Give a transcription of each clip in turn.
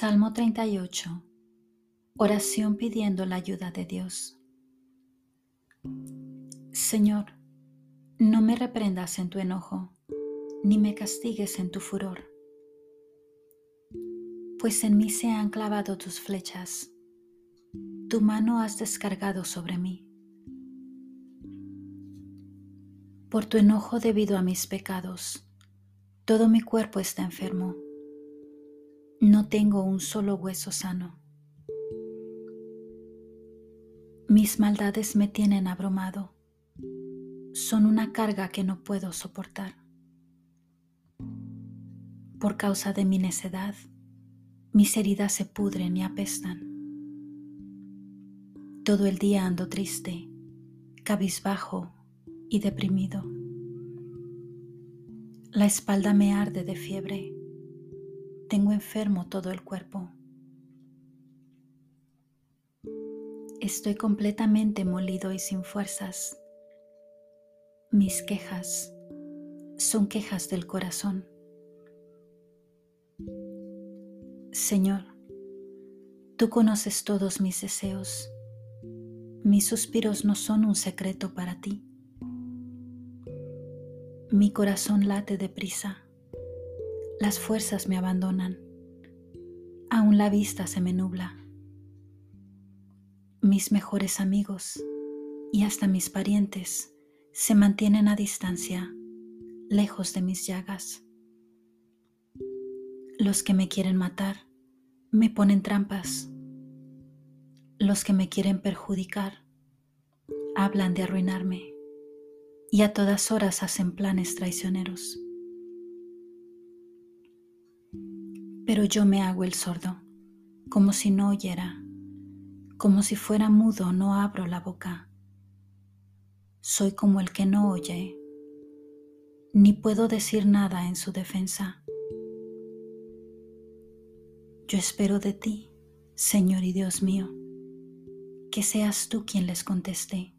Salmo 38. Oración pidiendo la ayuda de Dios. Señor, no me reprendas en tu enojo, ni me castigues en tu furor, pues en mí se han clavado tus flechas, tu mano has descargado sobre mí. Por tu enojo debido a mis pecados, todo mi cuerpo está enfermo no tengo un solo hueso sano. Mis maldades me tienen abrumado. Son una carga que no puedo soportar. Por causa de mi necedad, mis heridas se pudren y apestan. Todo el día ando triste, cabizbajo y deprimido. La espalda me arde de fiebre tengo enfermo todo el cuerpo. Estoy completamente molido y sin fuerzas. Mis quejas son quejas del corazón. Señor, tú conoces todos mis deseos. Mis suspiros no son un secreto para ti. Mi corazón late deprisa las fuerzas me abandonan, aún la vista se me nubla. Mis mejores amigos y hasta mis parientes se mantienen a distancia, lejos de mis llagas. Los que me quieren matar me ponen trampas. Los que me quieren perjudicar hablan de arruinarme y a todas horas hacen planes traicioneros. Pero yo me hago el sordo, como si no oyera, como si fuera mudo, no abro la boca. Soy como el que no oye, ni puedo decir nada en su defensa. Yo espero de ti, Señor y Dios mío, que seas tú quien les conteste.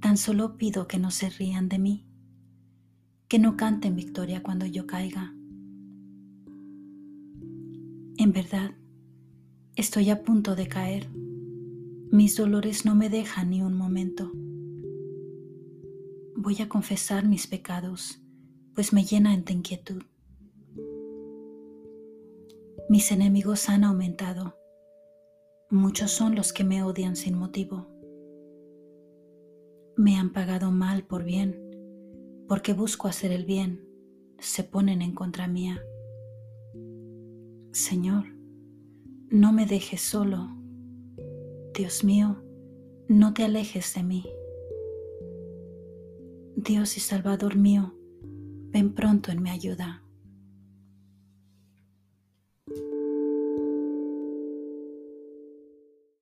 Tan solo pido que no se rían de mí, que no canten victoria cuando yo caiga en verdad, estoy a punto de caer. Mis dolores no me dejan ni un momento. Voy a confesar mis pecados, pues me llenan de inquietud. Mis enemigos han aumentado. Muchos son los que me odian sin motivo. Me han pagado mal por bien, porque busco hacer el bien, se ponen en contra mía. Señor, no me dejes solo. Dios mío, no te alejes de mí. Dios y Salvador mío, ven pronto en mi ayuda.